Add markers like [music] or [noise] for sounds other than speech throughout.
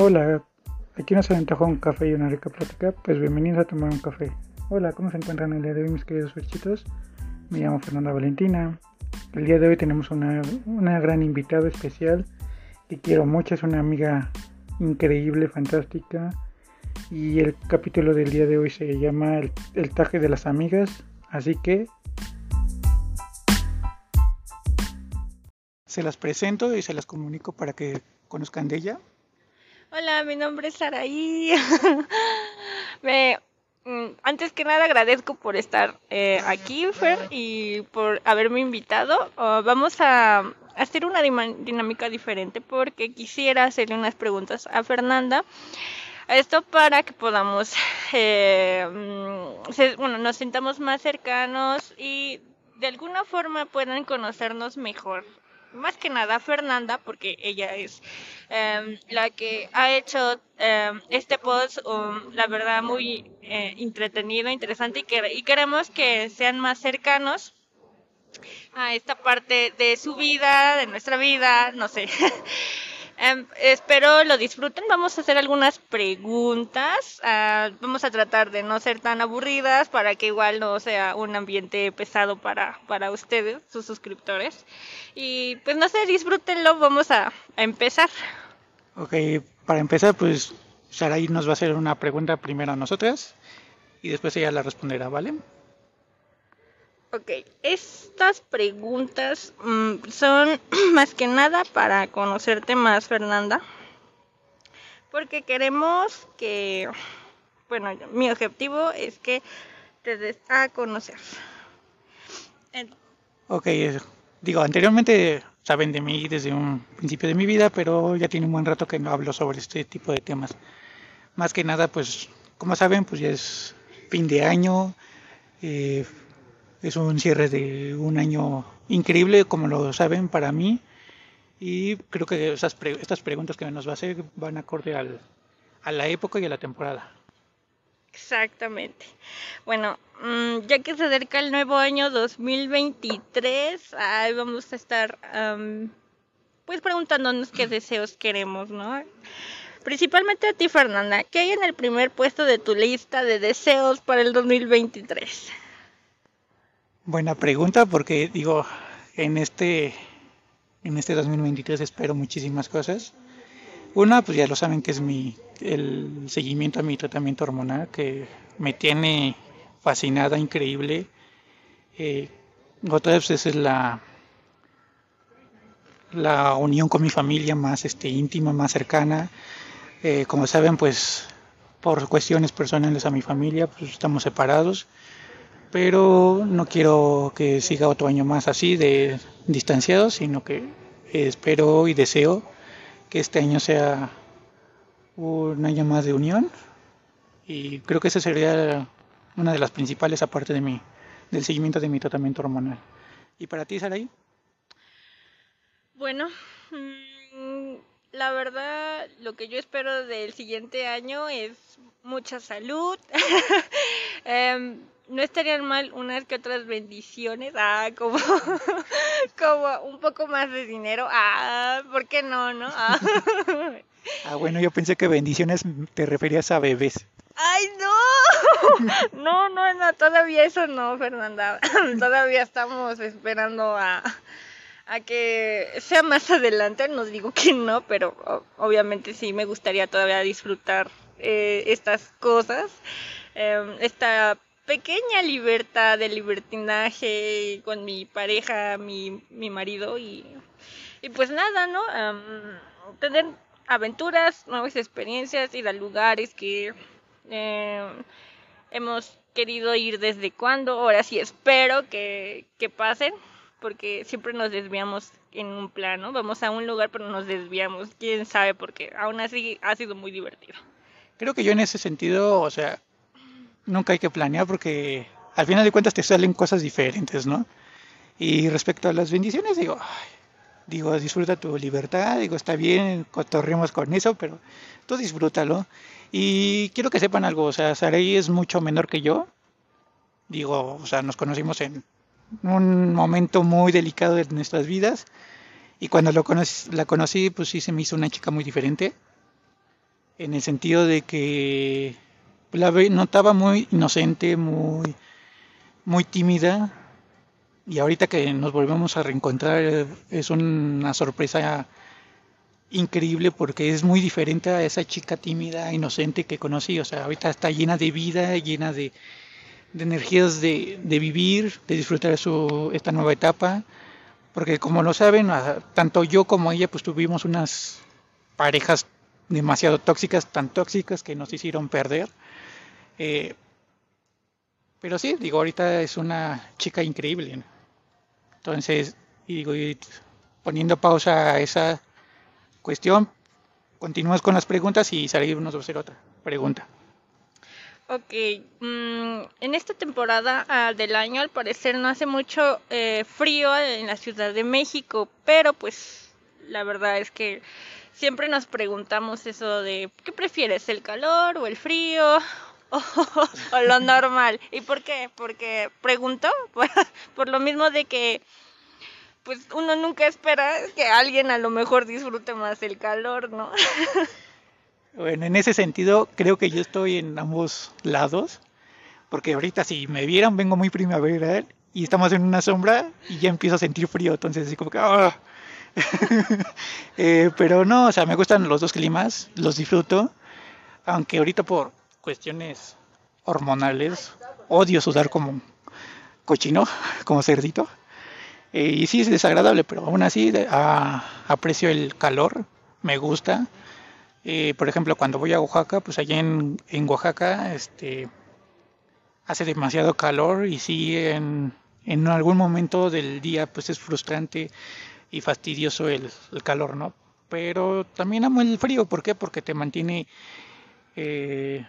Hola, aquí nos aventajó un café y una rica plática, pues bienvenidos a tomar un café. Hola, ¿cómo se encuentran el día de hoy mis queridos fechitos? Me llamo Fernanda Valentina. El día de hoy tenemos una, una gran invitada especial que quiero mucho, es una amiga increíble, fantástica. Y el capítulo del día de hoy se llama El, el taje de las amigas, así que se las presento y se las comunico para que conozcan de ella. Hola, mi nombre es Saraí. [laughs] Me, mm, antes que nada agradezco por estar eh, aquí, Fer, y por haberme invitado. Oh, vamos a hacer una dinámica diferente porque quisiera hacerle unas preguntas a Fernanda. Esto para que podamos, [laughs] eh, mm, bueno, nos sintamos más cercanos y de alguna forma puedan conocernos mejor. Más que nada Fernanda, porque ella es em, la que ha hecho em, este post, um, la verdad, muy eh, entretenido, interesante y, que, y queremos que sean más cercanos a esta parte de su vida, de nuestra vida, no sé. [laughs] Em, espero lo disfruten. Vamos a hacer algunas preguntas. ah, vamos a tratar de no ser tan aburridas para que igual no sea un ambiente pesado para, para ustedes, sus suscriptores. Y pues no sé, disfrútenlo. Vamos a, a empezar. Ok, para empezar, pues Sarai nos va a hacer una pregunta primero a nosotras y después ella la responderá, ¿vale? Ok, estas preguntas mm, son [clears throat] más que nada para conocerte más, Fernanda. Porque queremos que, bueno, mi objetivo es que te des a conocer. Ok, digo, anteriormente saben de mí desde un principio de mi vida, pero ya tiene un buen rato que no hablo sobre este tipo de temas. Más que nada, pues, como saben, pues ya es fin de año, eh, es un cierre de un año increíble, como lo saben para mí, y creo que esas pre- estas preguntas que nos va a hacer van acorde al, a la época y a la temporada. Exactamente. Bueno, mm, ya que se acerca el nuevo año 2023, ahí vamos a estar pues preguntándonos qué deseos queremos, ¿no? Principalmente a ti, Fernanda, ¿qué hay en el primer puesto de tu lista de deseos para el 2023? Buena pregunta porque digo, en este en este 2023 espero muchísimas cosas. Una, pues ya lo saben que es mi el seguimiento a mi tratamiento hormonal que me tiene fascinada, increíble. Eh, otra pues, es la la unión con mi familia más este íntima, más cercana. Eh, como saben, pues por cuestiones personales a mi familia, pues estamos separados pero no quiero que siga otro año más así de distanciados, sino que espero y deseo que este año sea un año más de unión y creo que esa sería una de las principales aparte de mi del seguimiento de mi tratamiento hormonal. ¿Y para ti, Saray? Bueno, mm, la verdad, lo que yo espero del siguiente año es mucha salud. [laughs] Em, no estarían mal unas que otras bendiciones, ah, como, [laughs] como un poco más de dinero, ah, ¿por qué no, no? Ah. Ah, bueno, yo pensé que bendiciones te referías a bebés. ¡Ay, no! [laughs] No, no, no, todavía eso no, Fernanda. [clears throat] Todavía estamos esperando a, a que sea más adelante. No digo que no, pero obviamente sí me gustaría todavía disfrutar eh, estas cosas. Em, esta pequeña libertad de libertinaje con mi pareja, mi, mi marido y, y pues nada, ¿no? Em, tener aventuras, nuevas experiencias, ir a lugares que eh, hemos querido ir desde cuando. Ahora sí espero que, que pasen, porque siempre nos desviamos en un plano. Vamos a un lugar, pero nos desviamos. Quién sabe por qué. Aún así ha sido muy divertido. Creo que yo en ese sentido, o sea, nunca hay que planear porque al final de cuentas te salen cosas diferentes, ¿no? Y respecto a las bendiciones, digo, ay, digo, disfruta tu libertad, digo, está bien, cotorremos con eso, pero tú disfrútalo. Y quiero que sepan algo, o sea, Sarai es mucho menor que yo. Digo, o sea, nos conocimos en un momento muy delicado de nuestras vidas. Y cuando lo la conocí, pues sí se me hizo una chica muy diferente. en el sentido de que la notaba muy inocente, muy, muy tímida, y ahorita que nos volvemos a reencontrar es una sorpresa increíble porque es muy diferente a esa chica tímida, inocente que conocí. O sea, ahorita está llena de vida, llena de, energías de, vivir, de disfrutar su, esta nueva etapa. Porque como lo saben, tanto yo como ella pues tuvimos unas parejas demasiado tóxicas, tan tóxicas que nos hicieron perder. Eh, pero sí, digo, ahorita es una chica increíble. Entonces, digo, poniendo pausa a esa cuestión, continúas con las preguntas y va a hacer otra pregunta. Ok, mm, en esta temporada ah, del año al parecer no hace mucho eh, frío en la Ciudad de México, pero pues la verdad es que siempre nos preguntamos eso de ¿qué prefieres, el calor o el frío [laughs] o, lo normal? ¿Y por qué? Porque pregunto [laughs] por lo mismo de que pues uno nunca espera que alguien a lo mejor disfrute más el calor, ¿no? [laughs] bueno, en ese sentido creo que yo estoy en ambos lados, porque ahorita si me vieran vengo muy primavera y estamos en una sombra y ya empiezo a sentir frío, entonces así como que... ¡ah! Eh, pero no, o sea, me gustan los dos climas, los disfruto, aunque ahorita por cuestiones hormonales odio sudar como cochino, [laughs] como cerdito. Eh, y sí es desagradable, pero aún así aprecio el calor, me gusta. Eh, por ejemplo, cuando voy a Oaxaca, pues allá en, Oaxaca este, hace demasiado calor y sí en, algún momento del día pues es frustrante y fastidioso el, calor, ¿no? Pero también amo el frío, ¿por qué? Porque te mantiene eh,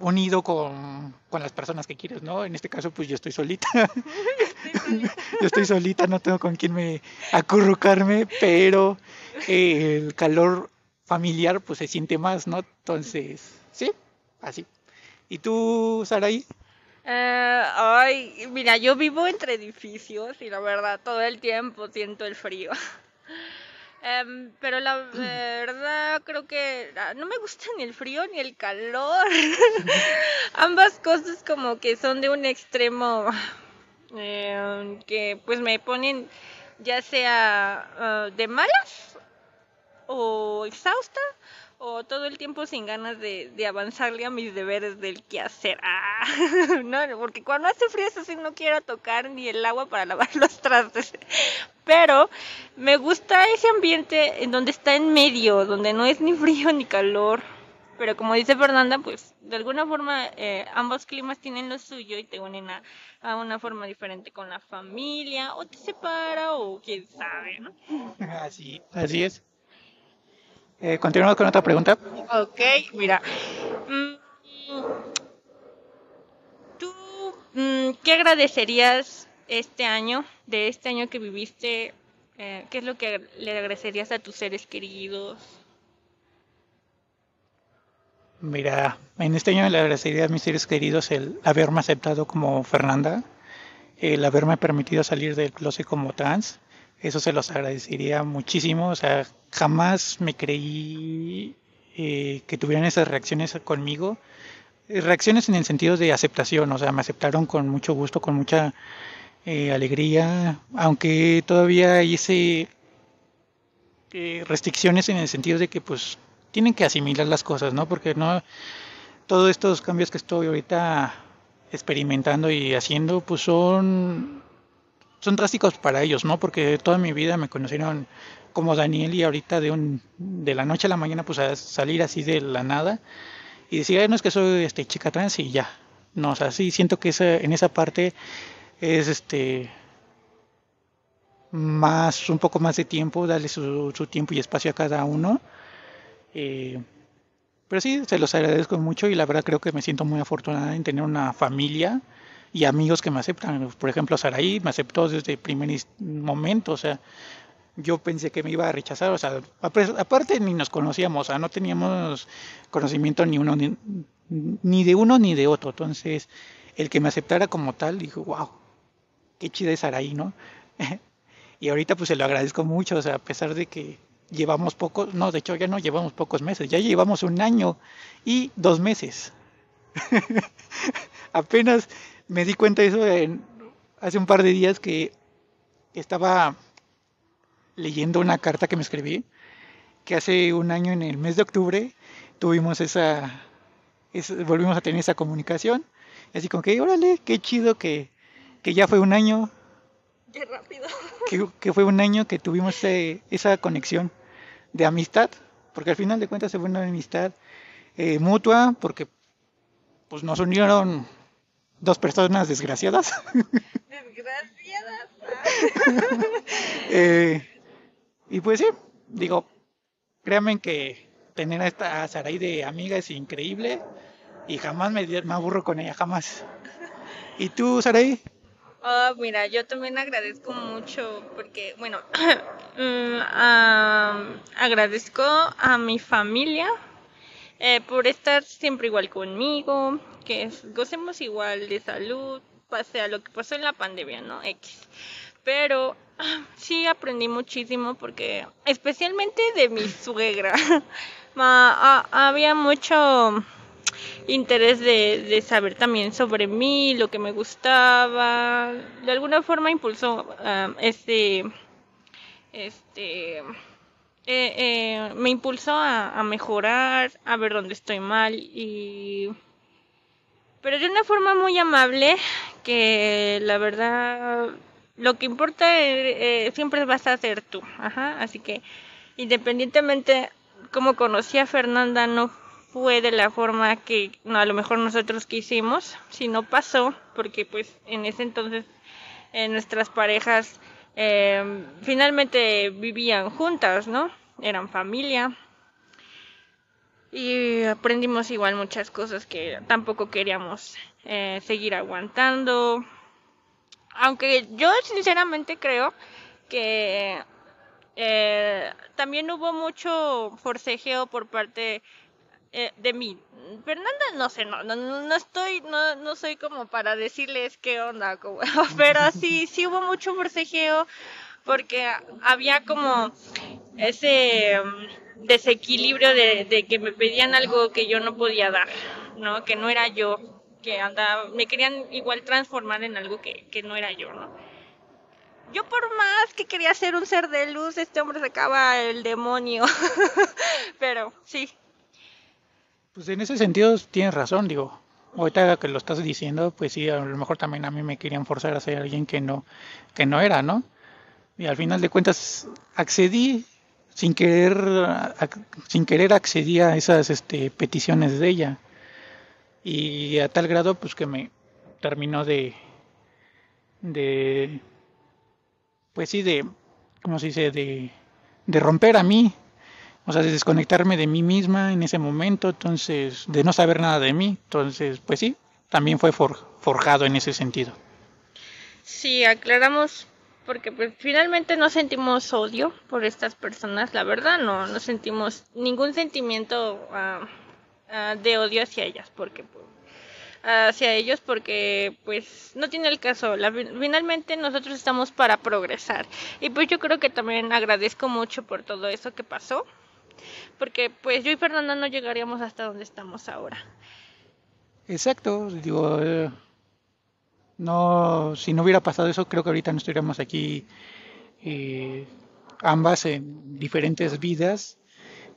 unido con, las personas que quieres, ¿no? En este caso, pues yo estoy solita. [laughs] yo estoy solita, no tengo con quién me acurrucarme, pero eh, el calor familiar, pues se siente más, ¿no? Entonces, sí, así. ¿Y tú, Saraí? Uh, ay, mira, yo vivo entre edificios y la verdad, todo el tiempo siento el frío. Em, pero la verdad creo que ah, no me gusta ni el frío ni el calor. [laughs] Ambas cosas como que son de un extremo em, que pues me ponen ya sea ah, de malas o exhausta o todo el tiempo sin ganas de, avanzarle a mis deberes del quehacer. Ah, [laughs] no, porque cuando hace frío así no quiero tocar ni el agua para lavar [laughs] los trastes. Pero me gusta ese ambiente en donde está en medio, donde no es ni frío ni calor. Pero como dice Fernanda, pues de alguna forma eh, ambos climas tienen lo suyo y te unen a, a, una forma diferente con la familia, o te separa, o quién sabe, ¿no? [laughs] Así, así es. Eh, continuamos con otra pregunta. Ok, mira. Mm, ¿Tú mm, qué agradecerías este año, de este año que viviste? Eh, ¿Qué es lo que le agradecerías a tus seres queridos? Mira, en este año le agradecería a mis seres queridos el haberme aceptado como Fernanda, el haberme permitido salir del closet como trans, eso se los agradecería muchísimo. O sea, jamás me creí eh, que tuvieran esas reacciones conmigo. Eh, reacciones en el sentido de aceptación, o sea, me aceptaron con mucho gusto, con mucha eh, alegría, aunque todavía ese restricciones en el sentido de que pues tienen que asimilar las cosas, ¿no? Porque no todos estos cambios que estoy ahorita experimentando y haciendo pues son son drásticos para ellos, ¿no? Porque toda mi vida me conocieron como Daniel y ahorita de un de la noche a la mañana pues salir así de la nada y decir, no es que soy este chica trans y ya. No, o sea, sí siento que esa, en esa parte es este más un poco más de tiempo, darle su, su tiempo y espacio a cada uno. Eh, pero sí, se los agradezco mucho y la verdad creo que me siento muy afortunada en tener una familia y amigos que me aceptan. Por ejemplo, Saraí me aceptó desde el primer momento, o sea, yo pensé que me iba a rechazar, o sea, aparte ni nos conocíamos, o sea, no teníamos conocimiento ni uno ni, de uno ni de otro, entonces el que me aceptara como tal, dijo, wow, qué chida es Saraí, ¿no? [laughs] y ahorita pues se lo agradezco mucho, o sea, a pesar de que llevamos pocos, no, de hecho ya no llevamos pocos meses, ya llevamos un año y dos meses. [laughs] Apenas me di cuenta de eso en, hace un par de días que estaba leyendo una carta que me escribí, que hace un año en el mes de octubre tuvimos esa, volvimos a tener esa comunicación. Así como que, órale, qué chido que, que ya fue un año. Qué rápido. [laughs] Que, fue un año que tuvimos esa conexión de amistad, porque al final de cuentas se fue una amistad eh, mutua, porque pues nos unieron dos personas desgraciadas. Desgraciadas. Eh, y pues sí, digo, créanme que tener a esta Sarai de amiga es increíble y jamás me, me aburro con ella, jamás. ¿Y tú, Sarai? Oh, mira, yo también agradezco mucho porque, bueno, [clears throat] mm, agradezco a mi familia eh, por estar siempre igual conmigo, que gocemos igual de salud, pase a lo que pasó en la pandemia, ¿no? X. Pero sí aprendí muchísimo porque, especialmente de mi suegra, [laughs] había mucho interés de, saber también sobre mí, lo que me gustaba. De alguna forma impulsó um, este, este, eh, eh, me impulsó a, a, mejorar, a ver dónde estoy mal y, pero de una forma muy amable que la verdad lo que importa eh, siempre vas a ser tú, ajá, así que independientemente como conocí a Fernanda no fue de la forma que no, a lo mejor nosotros quisimos, si no pasó, porque pues en ese entonces eh, nuestras parejas eh, finalmente vivían juntas, ¿no? Eran familia. Y aprendimos igual muchas cosas que tampoco queríamos eh, seguir aguantando. Aunque yo sinceramente creo que también hubo mucho forcejeo por parte eh, de mí. Fernanda, no sé, no, no, no estoy, no, no soy como para decirles qué onda, [laughs] pero sí, sí hubo mucho forcejeo porque había como ese desequilibrio de, de, que me pedían algo que yo no podía dar, ¿no? Que no era yo, que andaba, me querían igual transformar en algo que, que no era yo, ¿no? Yo por más que quería ser un ser de luz, este hombre sacaba el demonio. [laughs] Pero sí, pues en ese sentido tienes razón, digo. Ahorita que lo estás diciendo, pues sí, a lo mejor también a mí me querían forzar a ser alguien que no, que no era, ¿no? Y al final de cuentas accedí sin querer, sin querer accedí a esas este, peticiones de ella. Y a tal grado, pues que me terminó de, de, pues sí, de, ¿cómo se dice? De, de romper a mí o sea, de desconectarme de mí misma en ese momento, entonces, de no saber nada de mí, entonces, pues sí, también fue forjado en ese sentido. Sí, aclaramos porque pues, finalmente no sentimos odio por estas personas, la verdad, no, no sentimos ningún sentimiento ah, ah, de odio hacia ellas, porque pues, hacia ellos porque pues no tiene el caso. finalmente nosotros estamos para progresar. Y pues yo creo que también agradezco mucho por todo eso que pasó porque pues yo y Fernanda no llegaríamos hasta donde estamos ahora. Exacto, digo, eh, no, si no hubiera pasado eso, creo que ahorita no estaríamos aquí eh, ambas en diferentes vidas,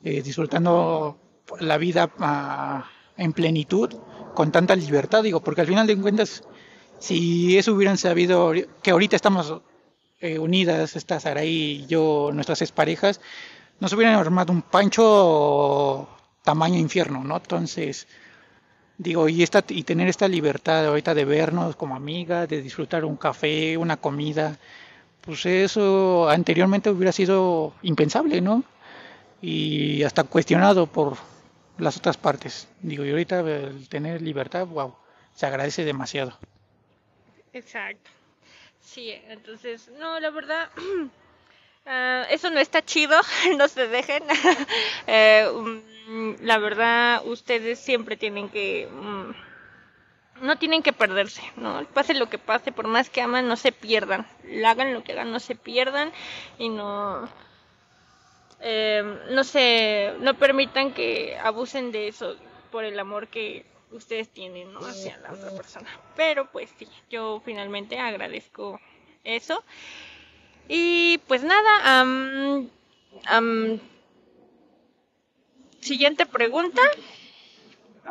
eh, disfrutando la vida ah, en plenitud, con tanta libertad, digo, porque al final de cuentas, si eso hubieran sabido, que ahorita estamos unidas, esta Sara y yo, nuestras exparejas, nos hubieran armado un pancho tamaño infierno, ¿no? Entonces, digo, y, esta, y tener esta libertad ahorita de vernos como amigas, de disfrutar un café, una comida, pues eso anteriormente hubiera sido impensable, ¿no? Y hasta cuestionado por las otras partes. Digo, y ahorita el tener libertad, wow, se agradece demasiado. Exacto. Sí, entonces, no, la verdad, [clears throat] Ah, eso no está chido, [laughs] no se dejen. [laughs] Eh, mm, la verdad, ustedes siempre tienen que... Mm, no tienen que perderse, ¿no? Pase lo que pase, por más que aman, no se pierdan. Hagan lo que hagan, no se pierdan y no... eh, no se, no permitan que abusen de eso por el amor que ustedes tienen ¿no? hacia la otra persona. Pero pues sí, yo finalmente agradezco eso. Y pues nada, siguiente pregunta.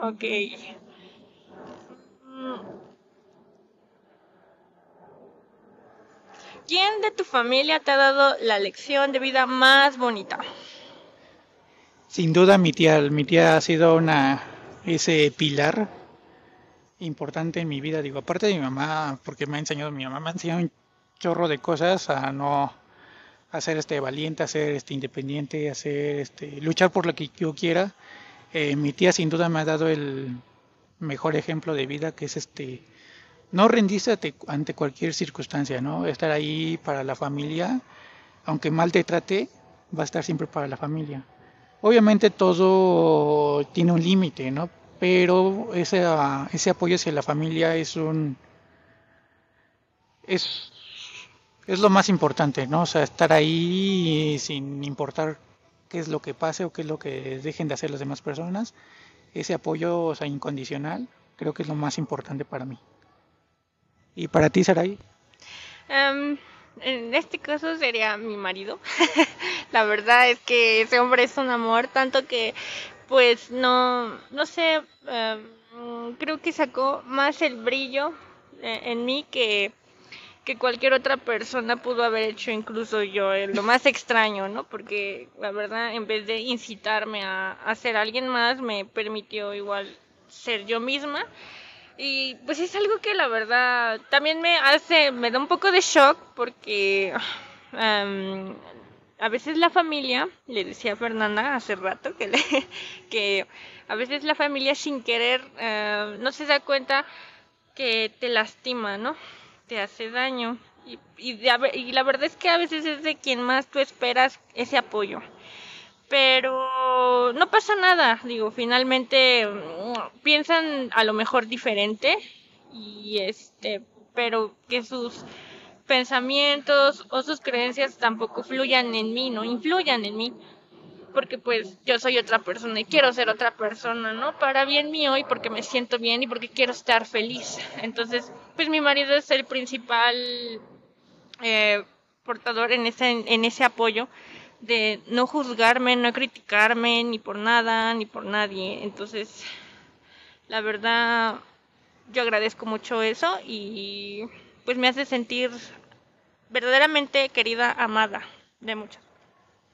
Ok. ¿Quién de tu familia te ha dado la lección de vida más bonita? Sin duda mi tía, mi tía ha sido una ese pilar importante en mi vida, digo, aparte de mi mamá, porque me ha enseñado mi mamá me ha enseñado un chorro de cosas a no a ser este valiente, a ser este independiente, a este luchar por lo que yo quiera. Eh, mi tía sin duda me ha dado el mejor ejemplo de vida que es este no rendirse ante cualquier circunstancia, ¿no? Estar ahí para la familia, aunque mal te trate, va a estar siempre para la familia. Obviamente todo tiene un límite, ¿no? Pero ese, ese apoyo hacia la familia es un es, es lo más importante, ¿no? O sea, estar ahí sin importar qué es lo que pase o qué es lo que dejen de hacer las demás personas. Ese apoyo, o sea, incondicional, creo que es lo más importante para mí. ¿Y para ti, Saray? Um, en este caso sería mi marido. [laughs] la verdad es que ese hombre es un amor, tanto que pues no, no sé, em, creo que sacó más el brillo eh, en mí que, que cualquier otra persona pudo haber hecho, incluso yo, eh, lo más extraño, ¿no? Porque la verdad, en vez de incitarme a, a ser alguien más, me permitió igual ser yo misma y pues es algo que la verdad también me hace, me da un poco de shock porque a veces la familia, le decía a Fernanda hace rato que, le, [laughs] que a veces la familia sin querer eh, no se da cuenta que te lastima, ¿no? Te hace daño. Y, y, y la verdad es que a veces es de quien más tú esperas ese apoyo. Pero no pasa nada, digo, finalmente mm, piensan a lo mejor diferente y este, pero que sus pensamientos o sus creencias tampoco fluyan en mí, no influyan en mí, porque pues yo soy otra persona y quiero ser otra persona, ¿no? Para bien mío y porque me siento bien y porque quiero estar feliz. Entonces, pues mi marido es el principal eh, portador en ese, en ese apoyo de no juzgarme, no criticarme ni por nada, ni por nadie. Entonces, la verdad, yo agradezco mucho eso y pues me hace sentir verdaderamente querida, amada de muchas.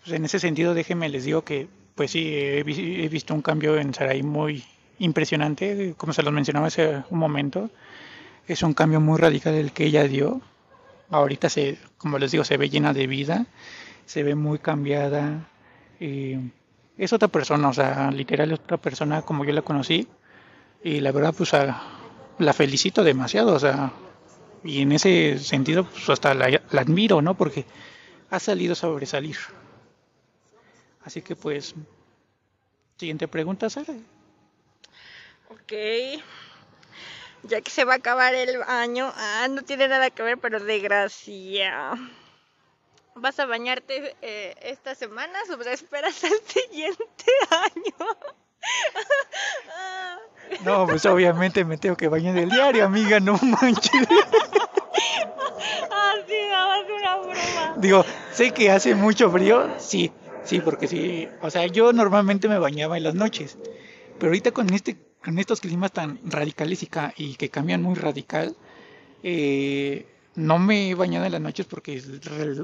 Pues en ese sentido, déjenme les digo que pues sí, he, visto un cambio en Sarai muy impresionante, como se los mencionaba hace un momento. Es un cambio muy radical el que ella dio. Ahorita se, como les digo, se ve llena de vida se ve muy cambiada. es otra persona, o sea, literal otra persona como yo la conocí. Y la verdad, pues la felicito demasiado, o sea, y en ese sentido, pues hasta la, admiro, ¿no? Porque ha salido a sobresalir. Así que pues, siguiente pregunta, Sara. Ok. Ya que se va a acabar el año, ah, no tiene nada que ver, pero de gracia. ¿Vas a bañarte eh, esta semana o esperas al [laughs] siguiente año? [laughs] No, pues obviamente me tengo que bañar del diario, amiga, no manches. [laughs] Ah, sí, no, una broma. Digo, sé que hace mucho frío, sí, sí, porque sí, o sea, yo normalmente me bañaba en las noches, pero ahorita con este con estos climas tan radicales y, y que cambian muy radical, eh, no me he bañado en las noches porque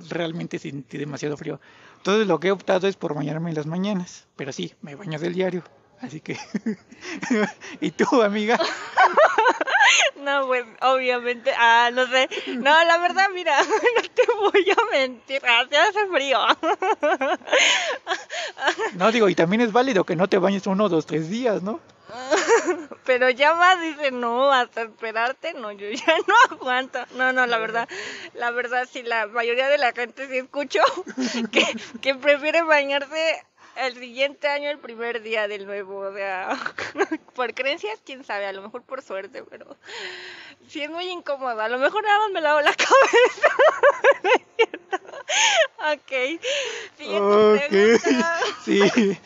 realmente sentí demasiado frío. Entonces lo que he optado es por bañarme en las mañanas. Pero sí, me baño del diario. Así que... [laughs] ¿Y tú, amiga? [laughs] No, pues obviamente, ah, no sé. No, la verdad, mira, [laughs] no te voy a mentir, hace hace frío. [laughs] No, digo, y también es válido que no te bañes uno, dos, tres días, ¿no? [laughs] Pero ya más dice, no, hasta esperarte, no, yo ya no aguanto. No, no, la verdad, la verdad, sí, la mayoría de la gente sí escucho que, que prefiere bañarse el siguiente año, el primer día del nuevo. O sea, [laughs] por creencias, quién sabe, a lo mejor por suerte, pero sí es muy incómodo. A lo mejor nada más me lavo la [laughs] cabeza. ok. siguiente pregunta. [laughs] Sí.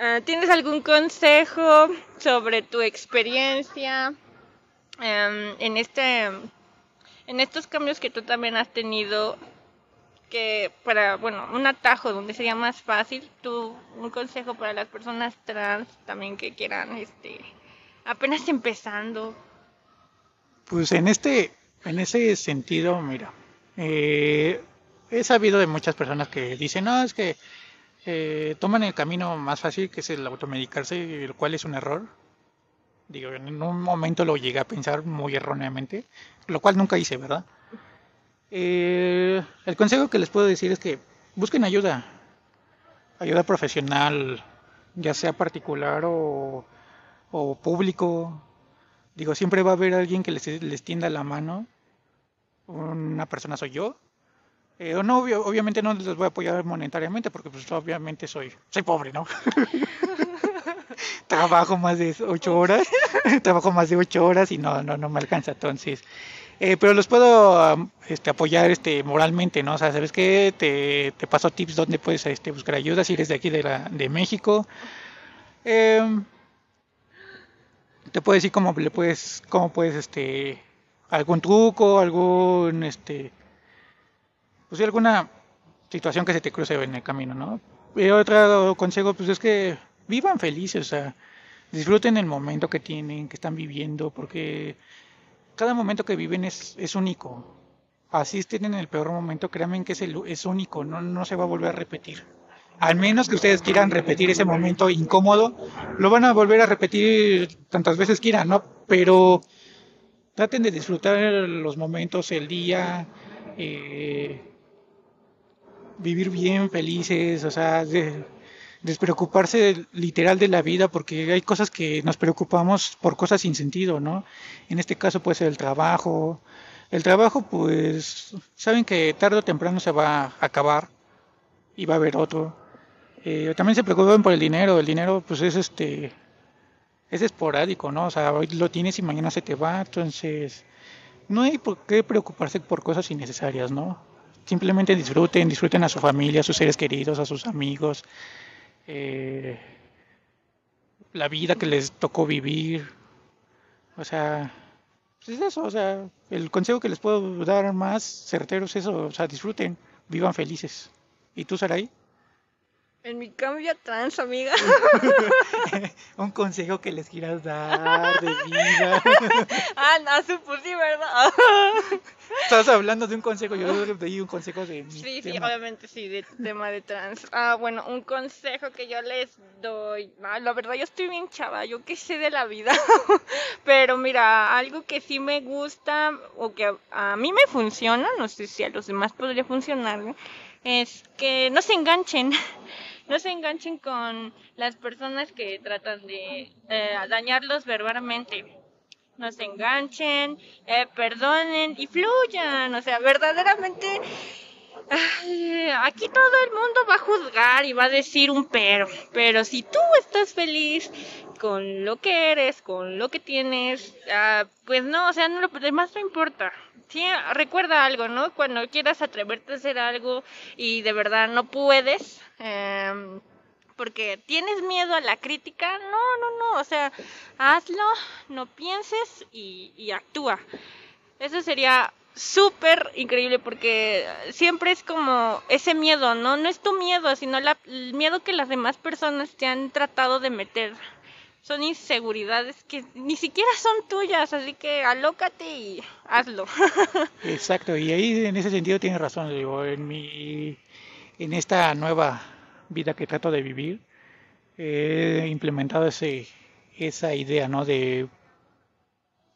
Ah, ¿Tienes algún consejo sobre tu experiencia em, en este en estos cambios que tú también has tenido que para bueno un atajo donde sería más fácil tú un consejo para las personas trans también que quieran este apenas empezando Pues en este, en ese sentido, mira, eh, he sabido de muchas personas que dicen, no, es que eh, toman el camino más fácil, que es el automedicarse, el cual es un error. Digo, en un momento lo llegué a pensar muy erróneamente, lo cual nunca hice, ¿verdad? Eh, el consejo que les puedo decir es que busquen ayuda, ayuda profesional, ya sea particular o, público. Digo, siempre va a haber alguien que les, les tienda la mano. Una persona soy yo. Eh, no, obviamente no les voy a apoyar monetariamente porque pues obviamente soy, soy pobre, ¿no? [laughs] Trabajo más de ocho horas, [laughs] trabajo más de ocho horas y no, no, no me alcanza. Entonces, eh, pero los puedo este, apoyar este, moralmente, ¿no? O sea, ¿sabes qué? Te, paso tips donde puedes este, buscar ayuda si eres de aquí de, la, de México. Em, te puedo decir cómo le puedes, cómo puedes, este, algún truco, algún, este, pues alguna situación que se te cruce en el camino, ¿no? Otro consejo, pues es que vivan felices, o sea, disfruten el momento que tienen, que están viviendo, porque cada momento que viven es, es único. Así estén en el peor momento, créanme que es, el- es único, no, no se va a volver a repetir. Al menos que ustedes quieran repetir ese momento incómodo, lo van a volver a repetir tantas veces quieran, ¿no? Pero traten de disfrutar los momentos, el día, eh, vivir bien, felices, o sea, de- despreocuparse literal de la vida, porque hay cosas que nos preocupamos por cosas sin sentido, ¿no? En este caso puede ser el trabajo. El trabajo, pues, saben que tarde o temprano se va a acabar y va a haber otro. Eh, también se preocupan por el dinero. El dinero, pues, es este, es esporádico, ¿no? O sea, hoy lo tienes y mañana se te va, entonces no hay por qué preocuparse por cosas innecesarias, ¿no? Simplemente disfruten, disfruten a su familia, a sus seres queridos, a sus amigos, eh, la vida que les tocó vivir. O sea, pues es eso, o sea, el consejo que les puedo dar más certero es eso, o sea, disfruten, vivan felices. ¿Y tú, Saray? En mi cambio trans amiga [laughs] Un consejo que les quieras dar de vida. [laughs] ah no supo sí verdad [laughs] Estás hablando de un consejo, yo pedí un consejo de mi Sí, sí, obviamente sí, de tema de trans. Ah, bueno, un consejo que yo les doy. Ah, la verdad, yo estoy bien chava, yo qué sé de la vida. Pero mira, algo que sí me gusta o que a, a mí me funciona, no sé si a los demás podría funcionar, ¿no? es que no se enganchen. No se enganchen con las personas que tratan de eh, dañarlos verbalmente no se enganchen, eh, perdonen y fluyan. O sea, verdaderamente, ay, aquí todo el mundo va a juzgar y va a decir un pero. Pero si tú estás feliz con lo que eres, con lo que tienes, ah, pues no, o sea, no, lo demás no importa. Sí, recuerda algo, ¿no? Cuando quieras atreverte a hacer algo y de verdad no puedes, em, porque tienes miedo a la crítica, no, no, no, o sea, hazlo, no pienses y, actúa. Eso sería súper increíble porque siempre es como ese miedo, ¿no? No es tu miedo, sino la- el miedo que las demás personas te han tratado de meter. Son inseguridades que ni siquiera son tuyas, así que alócate y hazlo. [laughs] Exacto, y ahí en ese sentido tienes razón, digo, en mi, en esta nueva vida que trato de vivir, he implementado ese, esa idea, ¿no? De,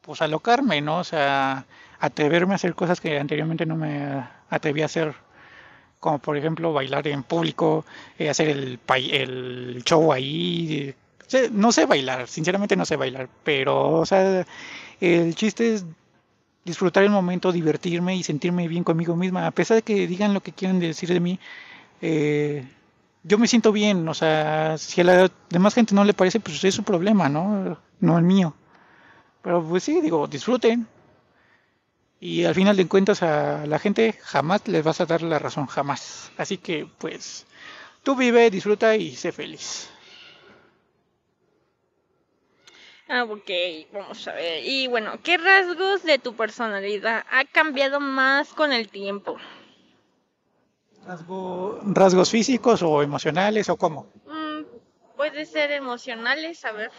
pues, alocarme, ¿no? O sea, atreverme a hacer cosas que anteriormente no me atreví a hacer, como por ejemplo bailar en público, eh, hacer el, el show ahí. No sé bailar, sinceramente no sé bailar, pero, o sea, el chiste es disfrutar el momento, divertirme y sentirme bien conmigo misma. A pesar de que digan lo que quieran decir de mí, eh, yo me siento bien. O sea, si a la demás gente no le parece, pues es su problema, ¿no? No el mío. Pero pues sí, digo, disfruten. Y al final de cuentas a la gente jamás les vas a dar la razón, jamás. Así que pues tú vive, disfruta y sé feliz. Ah, ok, vamos a ver. Y bueno, ¿qué rasgos de tu personalidad ha cambiado más con el tiempo? ¿Rasgos físicos o emocionales o cómo? Mm, puede ser emocionales, a ver.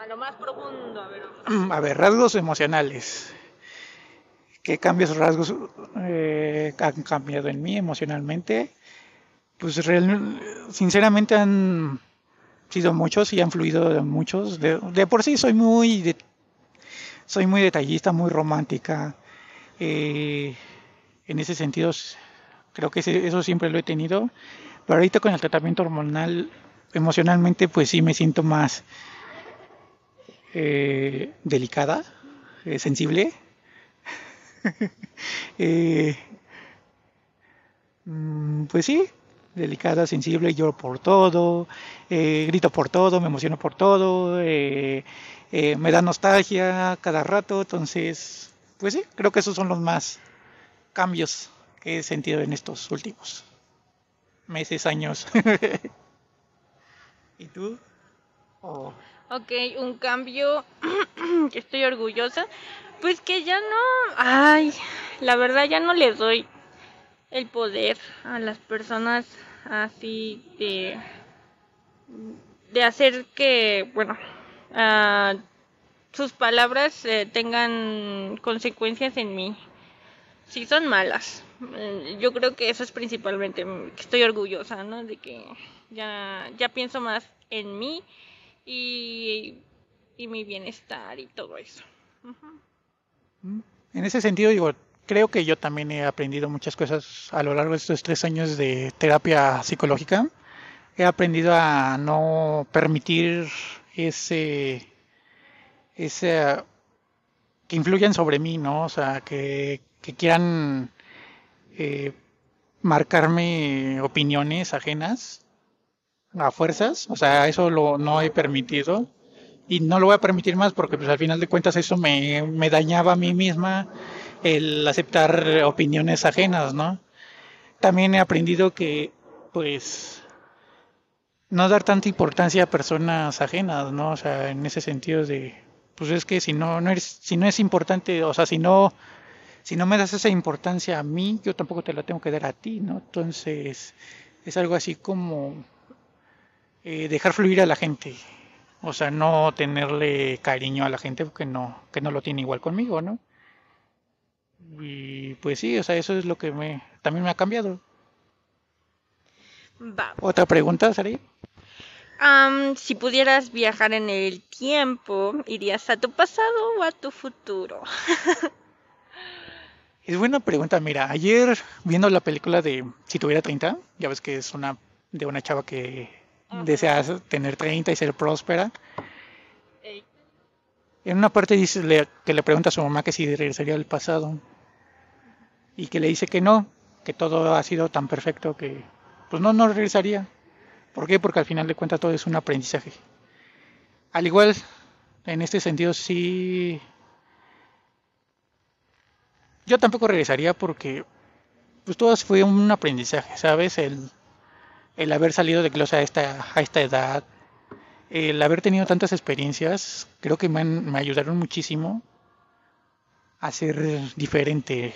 A lo más profundo, a ver. [clears throat] A ver, rasgos emocionales. ¿Qué cambios, rasgos eh, han cambiado en mí emocionalmente? Pues sinceramente han sido muchos y han fluido muchos. De, por sí soy muy, soy muy detallista, muy romántica. Eh, en ese sentido, creo que eso siempre lo he tenido. Pero ahorita con el tratamiento hormonal, emocionalmente, pues sí me siento más eh, delicada, sensible [laughs] Eh, mm, pues sí, delicada, sensible, lloro por todo, eh, grito por todo, me emociono por todo, eh, me da nostalgia cada rato, entonces, pues sí, creo que esos son los más cambios que he sentido en estos últimos meses, años. [laughs] ¿Y tú? Ok, un cambio [clears throat] que estoy orgullosa pues que ya no, ay, la verdad ya no le doy el poder a las personas así de, de hacer que, bueno, uh, sus palabras eh, tengan consecuencias en mí. Si son malas. Eh, yo creo que eso es principalmente que estoy orgullosa, ¿no? De que ya, ya pienso más en mí y, y mi bienestar y todo eso. En ese sentido, digo, creo que yo también he aprendido muchas cosas a lo largo de estos tres años de terapia psicológica. He aprendido a no permitir ese, ese que influyan sobre mí, ¿no? O sea, que, quieran eh, marcarme opiniones ajenas a fuerzas. O sea, eso lo, no he permitido y no lo voy a permitir más porque pues al final de cuentas eso me, me dañaba a mí misma el aceptar opiniones ajenas, ¿no? También he aprendido que pues no dar tanta importancia a personas ajenas, ¿no? O sea, en ese sentido de pues es que si no no eres si no es importante, o sea, si no si no me das esa importancia a mí, yo tampoco te la tengo que dar a ti, ¿no? Entonces, es algo así como eh, dejar fluir a la gente, o sea, no tenerle cariño a la gente porque no, que no lo tiene igual conmigo, ¿no? Y pues sí, o sea, eso es lo que me, también me ha cambiado. ¿Otra pregunta, Sari? si pudieras viajar en el tiempo, ¿irías a tu pasado o a tu futuro? [laughs] es buena pregunta. Mira, ayer viendo la película de Si tuviera 30, ya ves que es una de una chava que deseas tener 30 y ser próspera. En una parte dice que le pregunta a su mamá que si regresaría al pasado y que le dice que no, que todo ha sido tan perfecto que pues no, no regresaría. ¿Por qué? Porque al final de cuentas todo es un aprendizaje. Al igual, en este sentido sí... Yo tampoco regresaría porque pues todo fue un aprendizaje, ¿sabes? El, el haber salido de closet a esta, a esta edad, el haber tenido tantas experiencias, creo que me, me ayudaron muchísimo a ser diferente.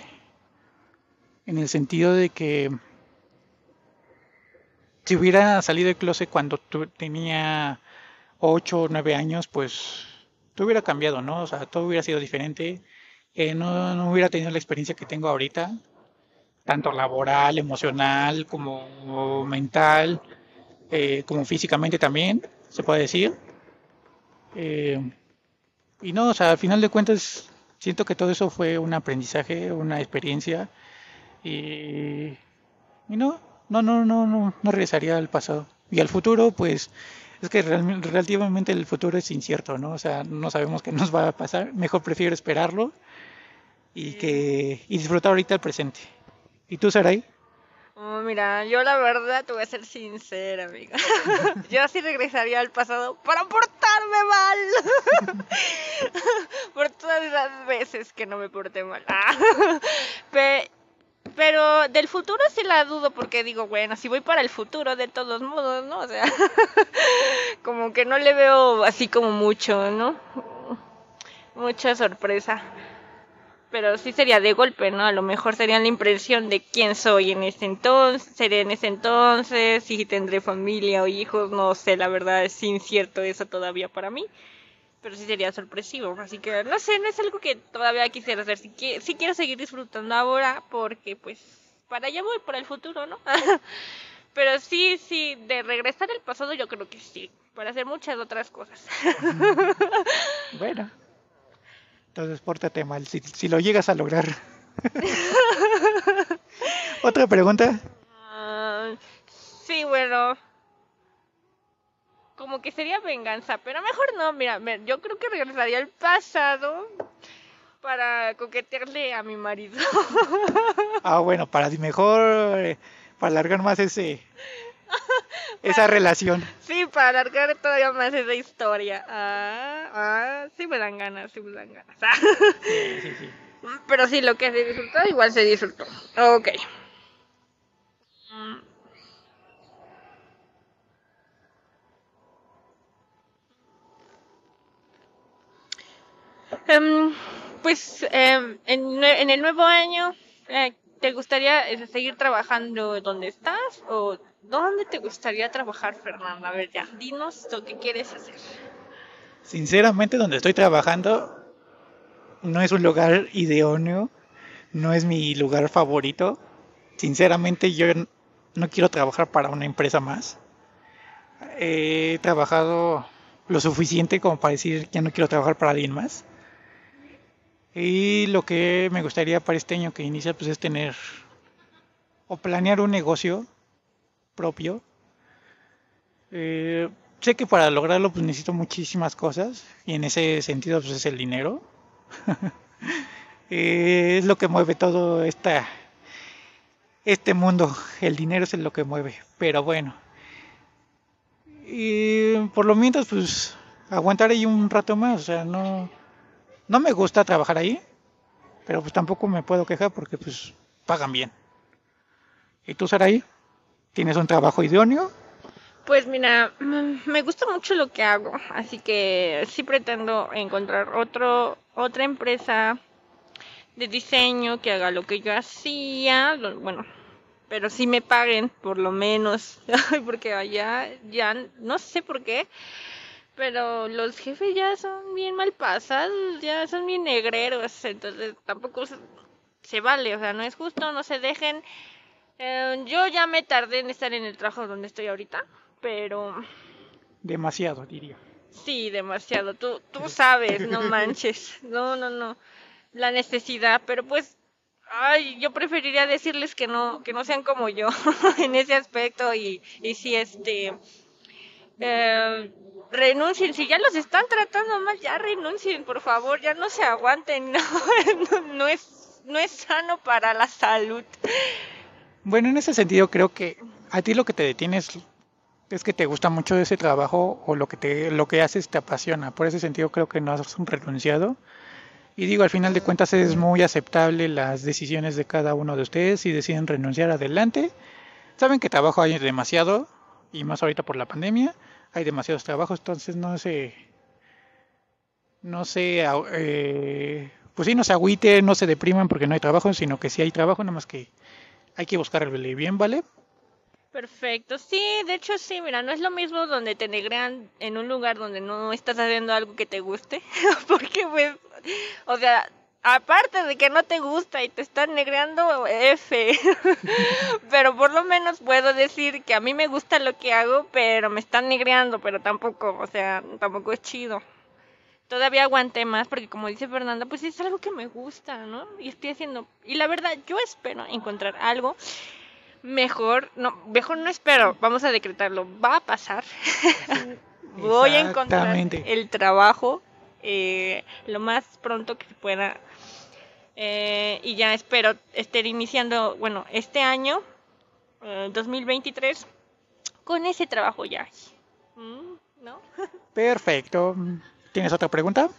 En el sentido de que si hubiera salido de closet cuando tenía 8 o 9 años, pues todo hubiera cambiado, ¿no? O sea, todo hubiera sido diferente. Eh, no, no hubiera tenido la experiencia que tengo ahorita tanto laboral, emocional, como mental, eh, como físicamente también, se puede decir. Eh, y no, o sea, al final de cuentas, siento que todo eso fue un aprendizaje, una experiencia. Y, y no, no, no, no, no, no regresaría al pasado. Y al futuro, pues, es que relativamente el futuro es incierto, ¿no? O sea, no sabemos qué nos va a pasar. Mejor prefiero esperarlo y que y disfrutar ahorita el presente. ¿Y tú, Saray? Oh, mira, yo la verdad te voy a ser sincera, amiga. [laughs] yo sí regresaría al pasado para portarme mal. [laughs] Por todas las veces que no me porté mal. [laughs] Pero del futuro sí la dudo porque digo, bueno, si voy para el futuro de todos modos, ¿no? O sea, [laughs] como que no le veo así como mucho, ¿no? Mucha sorpresa pero sí sería de golpe, ¿no? A lo mejor sería la impresión de quién soy en ese entonces, seré en ese entonces, si tendré familia o hijos, no sé, la verdad es incierto eso todavía para mí, pero sí sería sorpresivo, así que no sé, no es algo que todavía quisiera hacer, sí, sí quiero seguir disfrutando ahora porque pues para allá voy, para el futuro, ¿no? [laughs] pero sí, sí, de regresar al pasado yo creo que sí, para hacer muchas otras cosas. [laughs] bueno. Entonces, pórtate mal, si, si lo llegas a lograr. [laughs] ¿Otra pregunta? Ah, sí, bueno. Como que sería venganza, pero mejor no, mira, yo creo que regresaría al pasado para coquetearle a mi marido. [laughs] ah, bueno, para mejor, eh, para alargar más ese, [laughs] esa relación. Sí, para alargar todavía más esa historia. Ah, ah, sí me dan ganas, sí me dan ganas. [laughs] sí, sí, sí. Pero sí, lo que se disfrutó, igual se disfrutó. Ok. Um, pues eh, en, el nuevo año, eh, ¿te gustaría eh, seguir trabajando donde estás o ¿Dónde te gustaría trabajar, Fernanda? A ver, ya, dinos lo que quieres hacer. Sinceramente, donde estoy trabajando no es un lugar idóneo, no es mi lugar favorito. Sinceramente, yo no quiero trabajar para una empresa más. He trabajado lo suficiente como para decir ya no quiero trabajar para alguien más. Y lo que me gustaría para este año que inicia pues es tener o planear un negocio propio. Eh, sé que para lograrlo pues necesito muchísimas cosas y en ese sentido pues es el dinero. [laughs] Eh, es lo que mueve todo esta, este mundo. El dinero es lo que mueve. Pero bueno. Y por lo menos pues aguantar ahí un rato más. O sea, no, no me gusta trabajar ahí. Pero pues tampoco me puedo quejar porque pues pagan bien. ¿Y tú, ahí ¿Tienes un trabajo idóneo? Pues mira, me gusta mucho lo que hago, así que sí pretendo encontrar otro, otra empresa de diseño que haga lo que yo hacía, bueno, pero sí me paguen por lo menos, [laughs] porque allá ya no sé por qué, pero los jefes ya son bien mal pasados, ya son bien negreros, entonces tampoco se vale, o sea, no es justo, no se dejen eh, yo ya me tardé en estar en el trabajo donde estoy ahorita, pero... Demasiado, diría. Sí, demasiado. Tú, tú sabes, no [laughs] manches. No, no, no. La necesidad, pero pues, ay, yo preferiría decirles que no, que no sean como yo [laughs] en ese aspecto y, y si este, eh, renuncien, si ya los están tratando mal, ya renuncien, por favor, ya no se aguanten, [laughs] no, es, no es sano para la salud. Bueno, en ese sentido creo que a ti lo que te detiene es, que te gusta mucho ese trabajo o lo que te lo que haces te apasiona. Por ese sentido creo que no has renunciado. Y digo, al final de cuentas es muy aceptable las decisiones de cada uno de ustedes si deciden renunciar adelante. Saben que trabajo hay demasiado y más ahorita por la pandemia hay demasiados trabajos, entonces no se no se eh, pues sí no se agüite, no se depriman porque no hay trabajo, sino que sí hay trabajo, nada más que hay que buscar el bien, ¿vale? Perfecto, sí, de hecho sí, mira, no es lo mismo donde te negrean en un lugar donde no estás haciendo algo que te guste, [laughs] porque pues, o sea, aparte de que no te gusta y te están negreando, F, [laughs] pero por lo menos puedo decir que a mí me gusta lo que hago, pero me están negreando, pero tampoco, o sea, tampoco es chido todavía aguanté más porque como dice Fernanda, pues es algo que me gusta, ¿no? Y estoy haciendo, y la verdad, yo espero encontrar algo mejor, no, mejor no espero, vamos a decretarlo, va a pasar. [laughs] Voy a encontrar el trabajo eh, lo más pronto que se pueda. Eh, y ya espero estar iniciando, bueno, este año eh, 2023 con ese trabajo ya. Mm, ¿No? [laughs] Perfecto. ¿Tienes otra pregunta?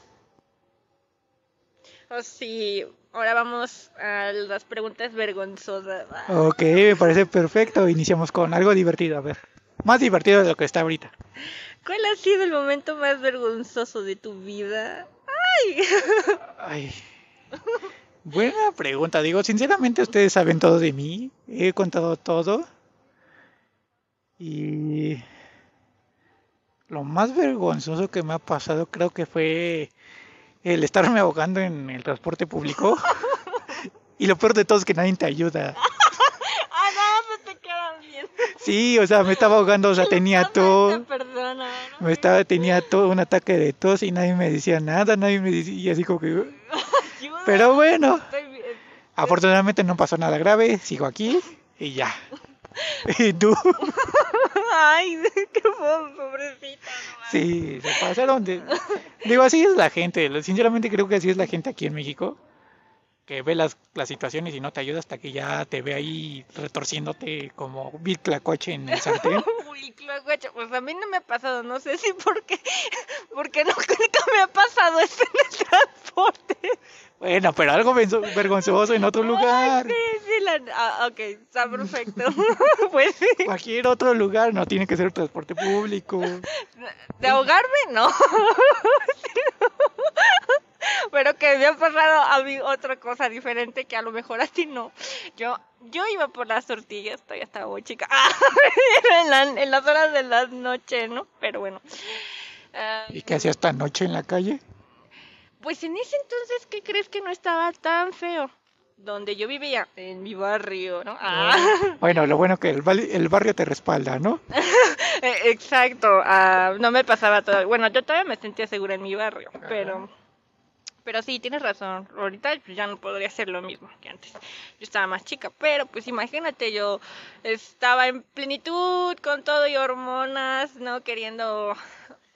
Oh, sí, ahora vamos a las preguntas vergonzosas. Ok, me parece perfecto. Iniciamos con algo divertido. A ver, más divertido de lo que está ahorita. ¿Cuál ha sido el momento más vergonzoso de tu vida? ¡Ay! Ay. Buena pregunta. Digo, sinceramente, ustedes saben todo de mí. He contado todo. Y lo más vergonzoso que me ha pasado creo que fue el estarme ahogando en el transporte público. [laughs] Y lo peor de todo es que nadie te ayuda. [laughs] ¡Ah, no! Pues te quedan bien. Sí, o sea, me estaba ahogando, o sea, [laughs] tenía No te todo. perdono, ¿no? Me estaba, tenía todo un ataque de tos y nadie me decía nada, nadie me decía, y así como que... Ayuda, Pero bueno, estoy afortunadamente no pasó nada grave, sigo aquí y ya. [laughs] ¿Y tú? Ay, [laughs] qué po- pobrecita. no. Sí, se pasaron de... Digo, así es la gente, sinceramente creo que así es la gente aquí en México, que ve las, las situaciones y no te ayuda hasta que ya te ve ahí retorciéndote como Clacoche en el sartén. [laughs] Pues a mí no me ha pasado, no sé si porque, porque nunca me ha pasado eso en el transporte. Bueno, pero algo vergonzoso en otro lugar. Sí, sí, la, ah, ok, está perfecto. [laughs] pues sí, Cualquier otro lugar, no tiene que ser transporte público. de ahogarme, no. Pero que me ha pasado a mí otra cosa diferente que a lo mejor a ti no. Yo, yo iba por las tortillas, todavía estaba muy chica. [laughs] en, la- en las horas de la noche, ¿no? Pero bueno. Ah, ¿Y qué hacía esta noche en la calle? Pues en ese entonces, ¿qué crees que no estaba tan feo? Donde yo vivía, en mi barrio, ¿no? Ah, Bueno, lo bueno que el, barrio te respalda, ¿no? [laughs] eh, exacto, ah, no me pasaba todo. Bueno, yo todavía me sentía segura en mi barrio, pero... Pero sí, tienes razón. Ahorita pues, ya no podría hacer lo mismo que antes. Yo estaba más chica, pero pues imagínate, yo estaba en plenitud con todo y hormonas, ¿no? Queriendo...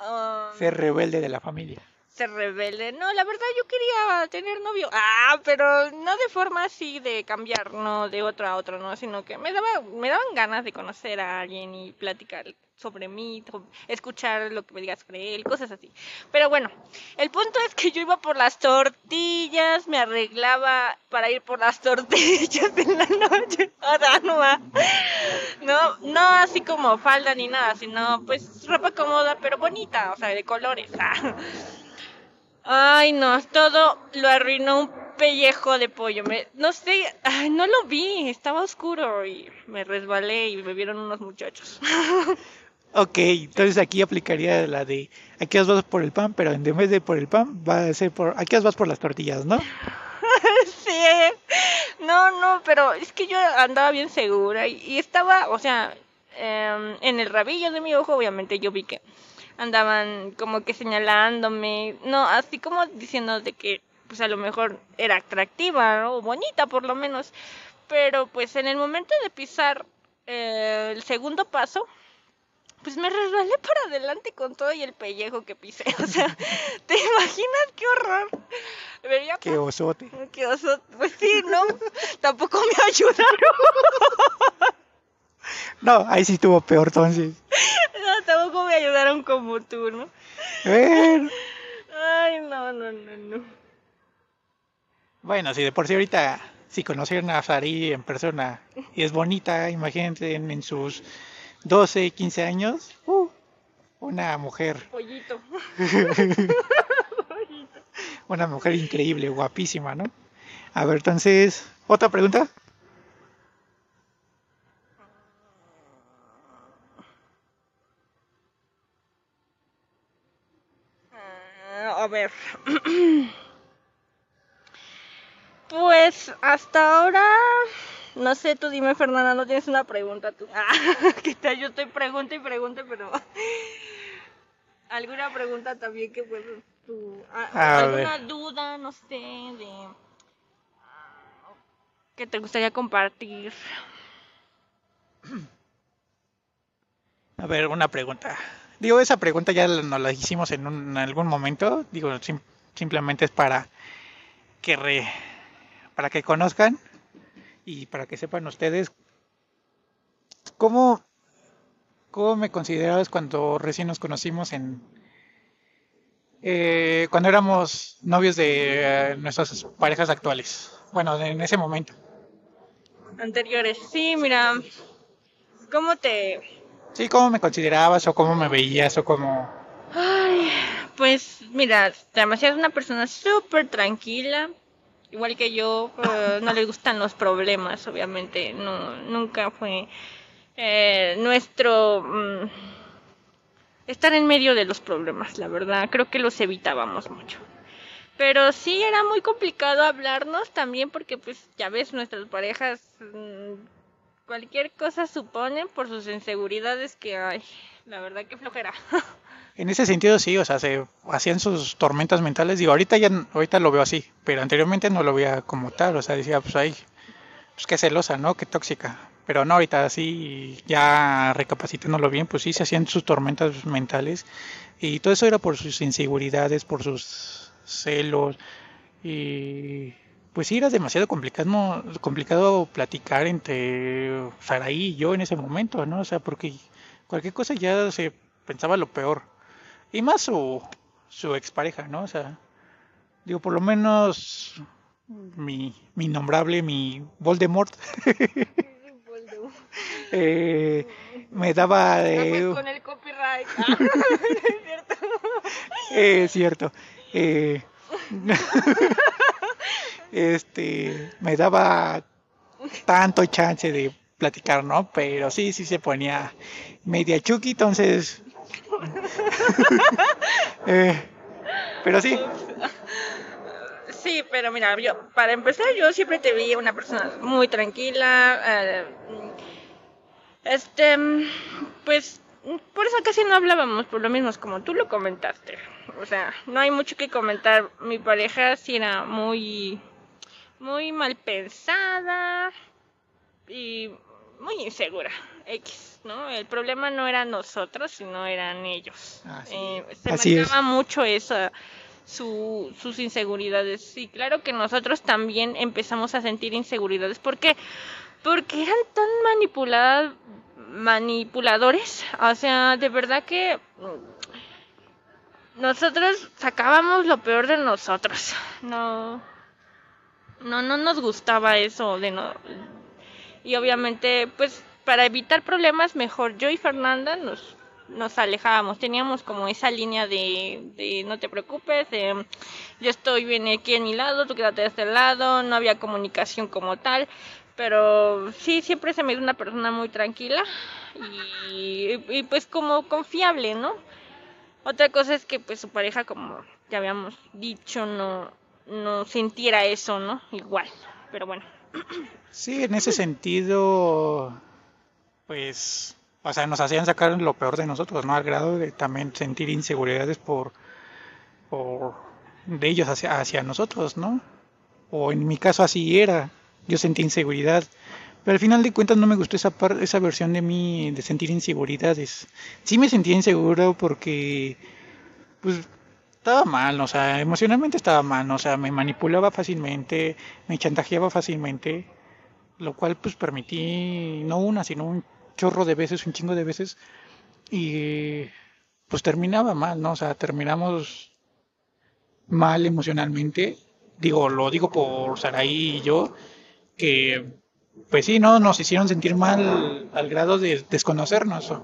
ah, Ser rebelde de la familia. Ser rebelde. No, la verdad yo quería tener novio. Ah, pero no de forma así de cambiar, no de otro a otro, no, sino que me daba me daban ganas de conocer a alguien y platicar sobre mí, escuchar lo que me digas sobre él, cosas así. Pero bueno, el punto es que yo iba por las tortillas, me arreglaba para ir por las [laughs] tortillas en la noche. [laughs] Ahora no. No, no así como falda ni nada, sino pues ropa cómoda pero bonita, o sea, de colores. Ah. Ay, no, todo lo arruinó un pellejo de pollo. Me, no sé, ay, no lo vi, estaba oscuro y me resbalé y me vieron unos muchachos. [laughs] Ok, entonces aquí aplicaría la de aquí vas por el pan, pero en vez de por el pan, va a ser por aquí vas por las tortillas, ¿no? [laughs] sí, no, no, pero es que yo andaba bien segura y, y estaba, o sea, em, en el rabillo de mi ojo, obviamente yo vi que andaban como que señalándome, no, así como diciendo de que pues a lo mejor era atractiva ¿no? o bonita por lo menos, pero pues en el momento de pisar eh, el segundo paso, pues me resbalé para adelante con todo y el pellejo que pisé, [laughs] o sea, ¿te imaginas qué horror? Me veía Qué osote. Qué oso. Pues sí, no, tampoco me [laughs] ayudaron. No, ahí sí estuvo peor entonces. Como tú, ¿no? Ay, no, no, no, no. bueno, si de por sí ahorita si conocieron a Sari en persona y es bonita, imagínense en, en sus 12, 15 años, uh, una mujer, [laughs] Pollito. una mujer increíble, guapísima, ¿no? A ver, entonces, ¿otra pregunta? Ah, A ver. [clears throat] Pues hasta ahora, no sé, tú dime, Fernanda, no tienes una pregunta tú. [laughs] Ah, que tal, yo estoy pregunta y pregunta, pero [laughs] alguna pregunta también que pues tú, ah, A alguna ver. duda, no sé, de que te gustaría compartir. A ver, una pregunta. Digo, esa pregunta ya nos la hicimos en, algún momento. Digo, sim- simplemente es para que re- para que conozcan y para que sepan ustedes ¿cómo, ¿cómo me considerabas cuando recién nos conocimos en... eh, cuando éramos novios de eh, nuestras parejas actuales? Bueno, en ese momento. Anteriores. Sí, mira, ¿cómo te... Sí, ¿cómo me considerabas o cómo me veías o cómo... Ay, pues mira, demasiado es una persona súper tranquila, igual que yo, eh, no le gustan los problemas, obviamente, no, nunca fue eh, nuestro mm, estar en medio de los problemas, la verdad, creo que los evitábamos mucho. Pero sí era muy complicado hablarnos también porque pues ya ves nuestras parejas mm, cualquier cosa suponen por sus inseguridades que hay. La verdad que flojera. [laughs] En ese sentido sí, o sea, se hacían sus tormentas mentales. Digo, ahorita ya, ahorita lo veo así, pero anteriormente no lo veía como tal. O sea, decía, pues ahí, pues qué celosa, ¿no? Qué tóxica. Pero no, ahorita sí, ya recapacitándolo bien, pues sí, se hacían sus tormentas mentales. Y todo eso era por sus inseguridades, por sus celos. Y pues sí, era demasiado complicado, complicado platicar entre Saraí y yo en ese momento, ¿no? O sea, porque cualquier cosa ya se pensaba lo peor. Y más su, su expareja, ¿no? O sea, digo, por lo menos mi, mi nombrable, mi Voldemort, [laughs] eh, me daba de... No, pues, con el copyright. Ah, [laughs] es cierto. Eh, es cierto. Eh, este, me daba tanto chance de platicar, ¿no? Pero sí, sí se ponía media chuki, entonces... [laughs] eh, pero sí, Sí, pero mira, yo, para empezar, yo siempre te vi una persona muy tranquila. eh, este, pues, por eso casi no hablábamos, por lo mismo, como tú lo comentaste. O sea, no hay mucho que comentar. Mi pareja sí era muy, muy mal pensada y muy insegura. X, ¿no? El problema no eran nosotros, sino eran ellos. Así- Eh, se así es. marcaba mucho esa su, sus inseguridades. Y claro que nosotros también empezamos a sentir inseguridades. ¿Por qué? Porque eran tan manipuladas manipuladores. O sea, de verdad que nosotros sacábamos lo peor de nosotros. No, no, no nos gustaba eso de no. Y obviamente, pues, para evitar problemas, mejor yo y Fernanda nos, nos alejábamos. Teníamos como esa línea de, de no te preocupes, yo estoy bien aquí en mi lado, tú quédate de este lado. No había comunicación como tal. Pero sí, siempre se me dio una persona muy tranquila y, y pues como confiable, ¿no? Otra cosa es que pues su pareja, como ya habíamos dicho, no, no sintiera eso, ¿no? Igual. Pero bueno. sí, en ese sentido, pues, o sea, nos hacían sacar lo peor de nosotros, ¿no? Al grado de también sentir inseguridades por, por de ellos hacia, hacia nosotros, ¿no? O en mi caso así era, yo sentí inseguridad, pero al final de cuentas no me gustó esa par- esa versión de mí de sentir inseguridades. Sí me sentía inseguro porque, pues, estaba mal, o sea, emocionalmente estaba mal, o sea, me manipulaba fácilmente, me chantajeaba fácilmente, lo cual pues permití no una, sino un chorro de veces, un chingo de veces, y pues terminaba mal, ¿no? O sea, terminamos mal emocionalmente. Digo, lo digo por Saraí y yo, que pues sí, no, nos hicieron sentir mal al grado de desconocernos.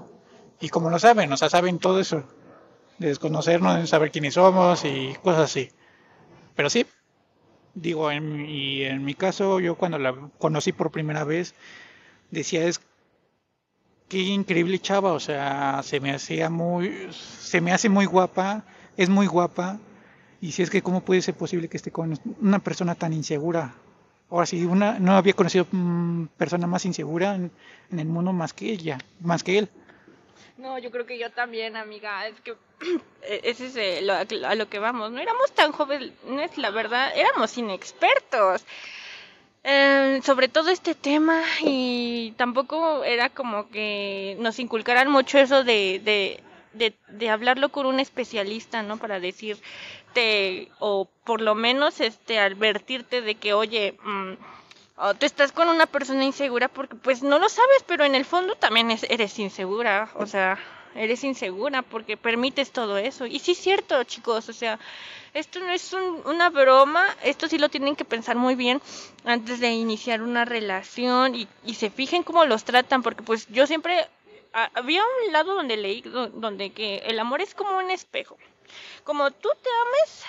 Y como lo saben, o sea, saben todo eso, de desconocernos, de saber quiénes somos y cosas así. Pero sí, digo, en, mi- y en mi caso, yo cuando la conocí por primera vez, decía, es qué increíble chava, o sea, se me hacía muy, se me hace muy guapa, es muy guapa, y si es que cómo puede ser posible que esté con una persona tan insegura. Ahora sí, una, no había conocido mm, persona más insegura en el mundo más que ella, más que él. No, yo creo que yo también, amiga. Es que [clears throat] eh, ese es lo, a lo que vamos. No éramos tan jóvenes, la verdad. Éramos inexpertos. eh, sobre todo este tema y tampoco era como que nos inculcaran mucho eso de, de, de, de hablarlo con un especialista, ¿no? Para decirte, o por lo menos este advertirte de que, oye, mm, o tú estás con una persona insegura porque pues no lo sabes, pero en el fondo también eres insegura, o sea, eres insegura porque permites todo eso. Y sí es cierto, chicos, o sea, esto no es una broma, esto sí lo tienen que pensar muy bien antes de iniciar una relación y, y se fijen cómo los tratan, porque pues yo siempre había un lado donde leí donde que el amor es como un espejo. Como tú te ames,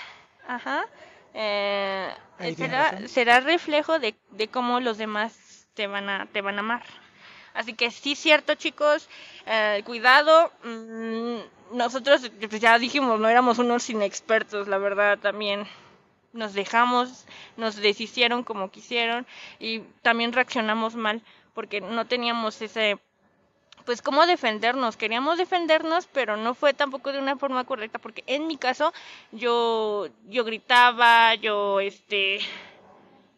ajá, eh, será, será, reflejo de, de, cómo los demás te van a te van a amar. Así que sí, cierto, chicos, eh, cuidado. Mm, nosotros pues ya dijimos, no éramos unos inexpertos, la verdad, también nos dejamos, nos deshicieron como quisieron y también reaccionamos mal porque no teníamos ese pues cómo defendernos. Queríamos defendernos, pero no fue tampoco de una forma correcta, porque en mi caso yo yo gritaba, yo este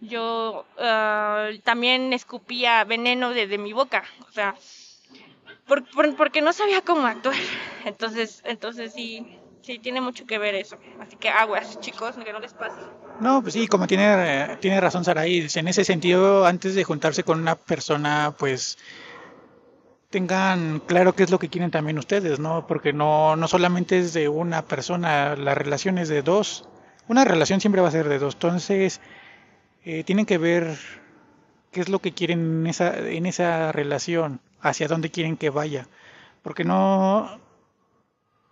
yo ah, también escupía veneno desde mi boca, o sea, porque no sabía cómo actuar. [laughs] Entonces, entonces sí, sí tiene mucho que ver eso. Así que aguas, chicos, que no les pase. No, pues sí, como tiene, tiene razón Saraí, en ese sentido, antes de juntarse con una persona, pues tengan claro qué es lo que quieren también ustedes, ¿no? Porque no, no solamente es de una persona, la relación es de dos. Una relación siempre va a ser de dos. Entonces, eh, tienen que ver qué es lo que quieren en esa, en esa relación, hacia dónde quieren que vaya. Porque no.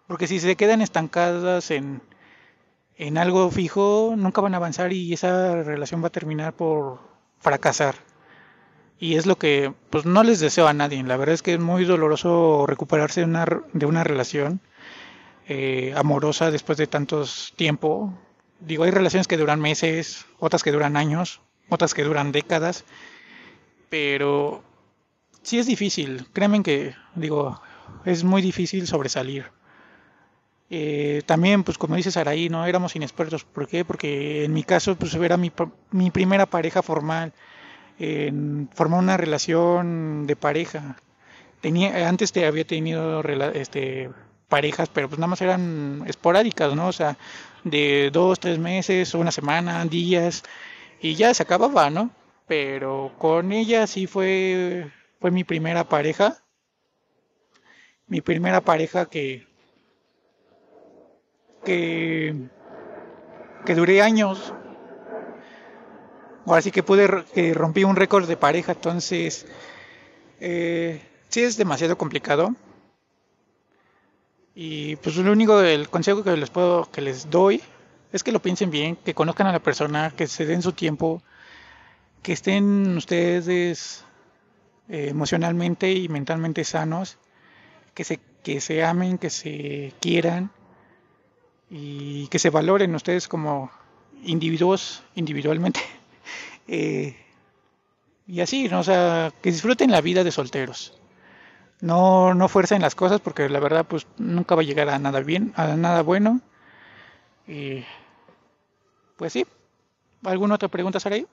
Porque si se quedan estancadas en, en algo fijo, nunca van a avanzar y esa relación va a terminar por fracasar y es lo que pues no les deseo a nadie. La verdad es que es muy doloroso recuperarse de una, de una relación eh, amorosa después de tantos tiempo. Digo, hay relaciones que duran meses, otras que duran años, otras que duran décadas, pero sí es difícil. Créanme que, digo, es muy difícil sobresalir. Eh, también, pues como dices Araí, no éramos inexpertos. ¿Por qué? Porque en mi caso, pues era mi, mi primera pareja formal en formar una relación de pareja. Tenía, antes te había tenido este, parejas, pero pues nada más eran esporádicas, ¿no? O sea, de dos, tres meses, una semana, días, y ya se acababa, ¿no? Pero con ella sí fue, fue mi primera pareja. Mi primera pareja que, que, que duré años, Ahora sí que pude, que rompí un récord de pareja, entonces eh, sí es demasiado complicado. Y pues lo único, el consejo que les puedo, que les doy, es que lo piensen bien, que conozcan a la persona, que se den su tiempo, que estén ustedes eh, emocionalmente y mentalmente sanos, que se, que se amen, que se quieran y que se valoren ustedes como individuos individualmente. [laughs] Eh, y así, ¿no? O sea, que disfruten la vida de solteros. No, no fuercen las cosas porque la verdad pues nunca va a llegar a nada bien, a nada bueno. Y pues sí. ¿Alguna otra pregunta, Saray?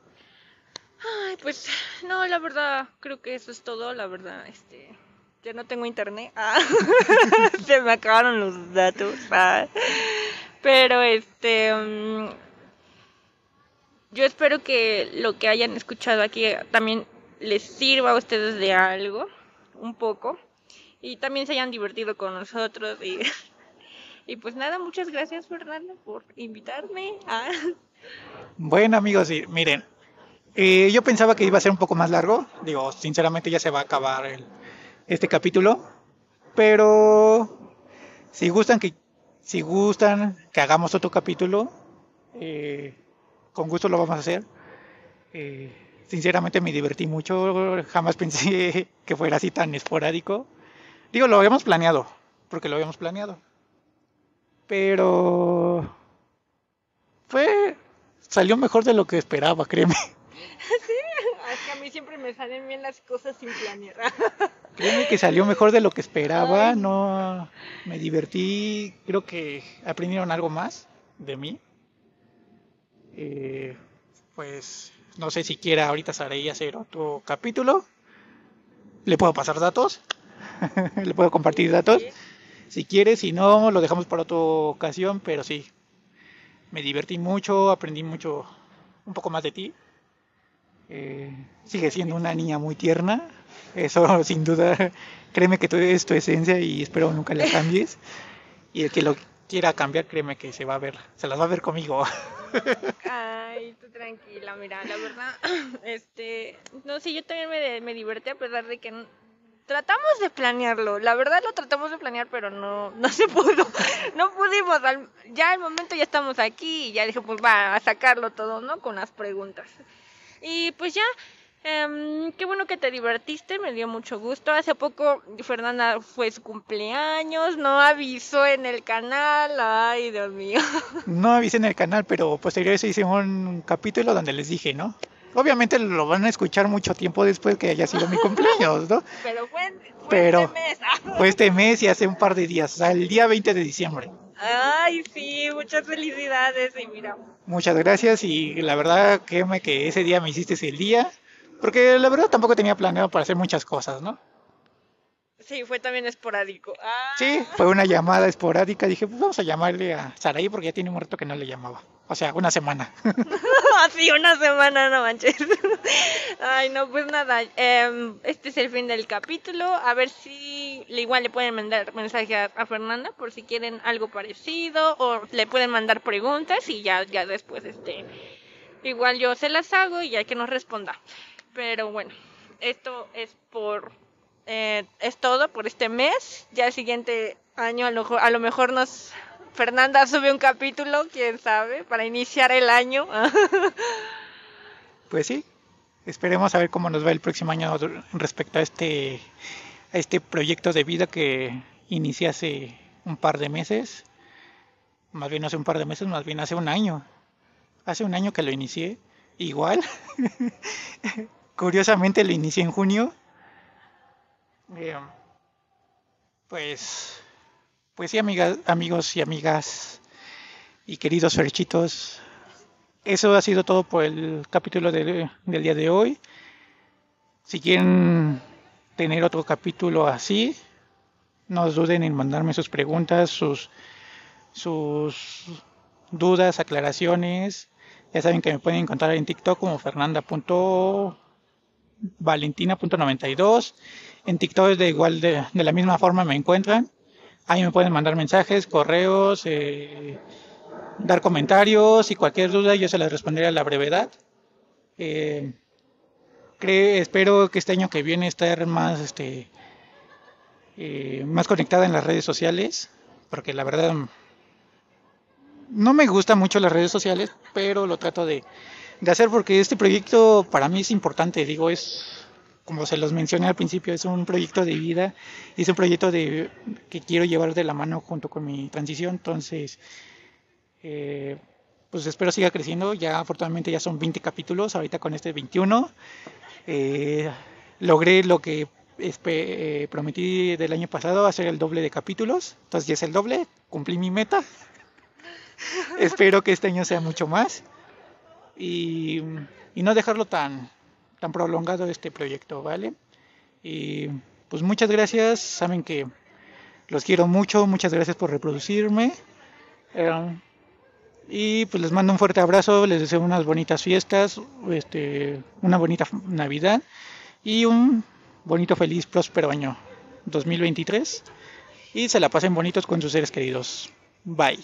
Ay, pues no, la verdad, creo que eso es todo, la verdad, este, ya no tengo internet. Ah, [laughs] se me acabaron los datos. Ah. Pero este, mm, yo espero que lo que hayan escuchado aquí también les sirva a ustedes de algo, un poco, y también se hayan divertido con nosotros. Y, [laughs] y pues nada, muchas gracias Fernando por invitarme. Bueno amigos, sí, miren, eh, yo pensaba que iba a ser un poco más largo, digo, sinceramente ya se va a acabar el, este capítulo, pero si gustan que si gustan que hagamos otro capítulo, eh, con gusto lo vamos a hacer. Eh, sinceramente me divertí mucho, jamás pensé [laughs] que fuera así tan esporádico. Digo, lo habíamos planeado, porque lo habíamos planeado. Pero fue salió mejor de lo que esperaba, créeme. [laughs] Sí, es que a mí siempre me salen bien las cosas sin planear. [laughs] Créeme que salió mejor de lo que esperaba, no me divertí, creo que aprendieron algo más de mí. Eh, pues no sé si quiera ahorita Saray hacer otro capítulo. Le puedo pasar datos. [laughs] Le puedo compartir datos. Si quiere, si no, lo dejamos para otra ocasión, pero sí. Me divertí mucho, aprendí mucho, un poco más de ti. Eh, sigue siendo una niña muy tierna, eso [laughs] sin duda, créeme que tú es tu esencia y espero nunca la [laughs] cambies. Y el que lo quiera cambiar, créeme que se va a ver, se las va a ver conmigo. Ay, tú tranquila, mira, la verdad, [clears throat] este, no sé, yo también me, me divertí a pesar de que tratamos de planearlo, la verdad lo tratamos de planear, pero no, no se [laughs] pudo, no pudimos, ya al momento ya estamos aquí y ya dije, pues va a sacarlo todo, ¿no? Con las preguntas. Y pues ya, em, qué bueno que te divertiste, me dio mucho gusto. Hace poco Fernanda fue su cumpleaños, no avisó en el canal, ay Dios mío. [laughs] No avisé en el canal, pero posteriormente hice un capítulo donde les dije, ¿no? Obviamente lo van a escuchar mucho tiempo después que haya sido mi cumpleaños, ¿no? [laughs] Pero fue, fue este mes. [laughs] fue este mes y hace un par de días, o sea, el día 20 de diciembre. Ay, sí, muchas felicidades y mira. Muchas gracias y la verdad, créeme que ese día me hiciste el día, porque la verdad tampoco tenía planeado para hacer muchas cosas, ¿no? Sí, fue también esporádico. Ah. Sí, fue una llamada esporádica. Dije, pues vamos a llamarle a Saraí porque ya tiene un rato que no le llamaba. O sea, una semana. [laughs] [laughs] Así, una semana, no manches. [laughs] Ay, no, pues nada. Em, este es el fin del capítulo. A ver si igual le pueden mandar mensaje a, a, Fernanda por si quieren algo parecido o le pueden mandar preguntas y ya, ya después, este, igual yo se las hago y ya que nos responda. Pero bueno, esto es por eh, es todo por este mes. Ya el siguiente año a lo, a lo mejor nos... Fernanda sube un capítulo, quién sabe, para iniciar el año. [laughs] pues sí, esperemos a ver cómo nos va el próximo año respecto a este, a este proyecto de vida que inicié hace un par de meses. Más bien hace un par de meses, más bien hace un año. Hace un año que lo inicié. Igual. [laughs] Curiosamente lo inicié en junio Bien. Pues, pues sí, amigas, amigos y amigas y queridos ferchitos, eso ha sido todo por el capítulo del día de hoy. Si quieren tener otro capítulo así, no duden en mandarme sus preguntas, sus, sus dudas, aclaraciones. Ya saben que me pueden encontrar en TikTok como fernanda.valentina.92 en TikTok de igual de, la misma forma me encuentran. Ahí me pueden mandar mensajes, correos, eh, dar comentarios y cualquier duda yo se las responderé a la brevedad. Eh, espero que este año que viene estar más, este, eh, más conectada en las redes sociales, porque la verdad no me gustan mucho las redes sociales, pero lo trato de, de hacer porque este proyecto para mí es importante, digo, es como se los mencioné al principio, es un proyecto de vida, es un proyecto de, que quiero llevar de la mano junto con mi transición, entonces, eh, pues espero siga creciendo, ya afortunadamente ya son 20 capítulos, ahorita con este 21, eh, logré lo que eh, prometí del año pasado, hacer el doble de capítulos, entonces ya es el doble, cumplí mi meta, [laughs] espero que este año sea mucho más y, y no dejarlo tan tan prolongado este proyecto, ¿vale? Y pues muchas gracias, saben que los quiero mucho, muchas gracias por reproducirme. Eh, y pues les mando un fuerte abrazo, les deseo unas bonitas fiestas, este, una bonita Navidad y un bonito, feliz, próspero año 2023. Y se la pasen bonitos con sus seres queridos. Bye.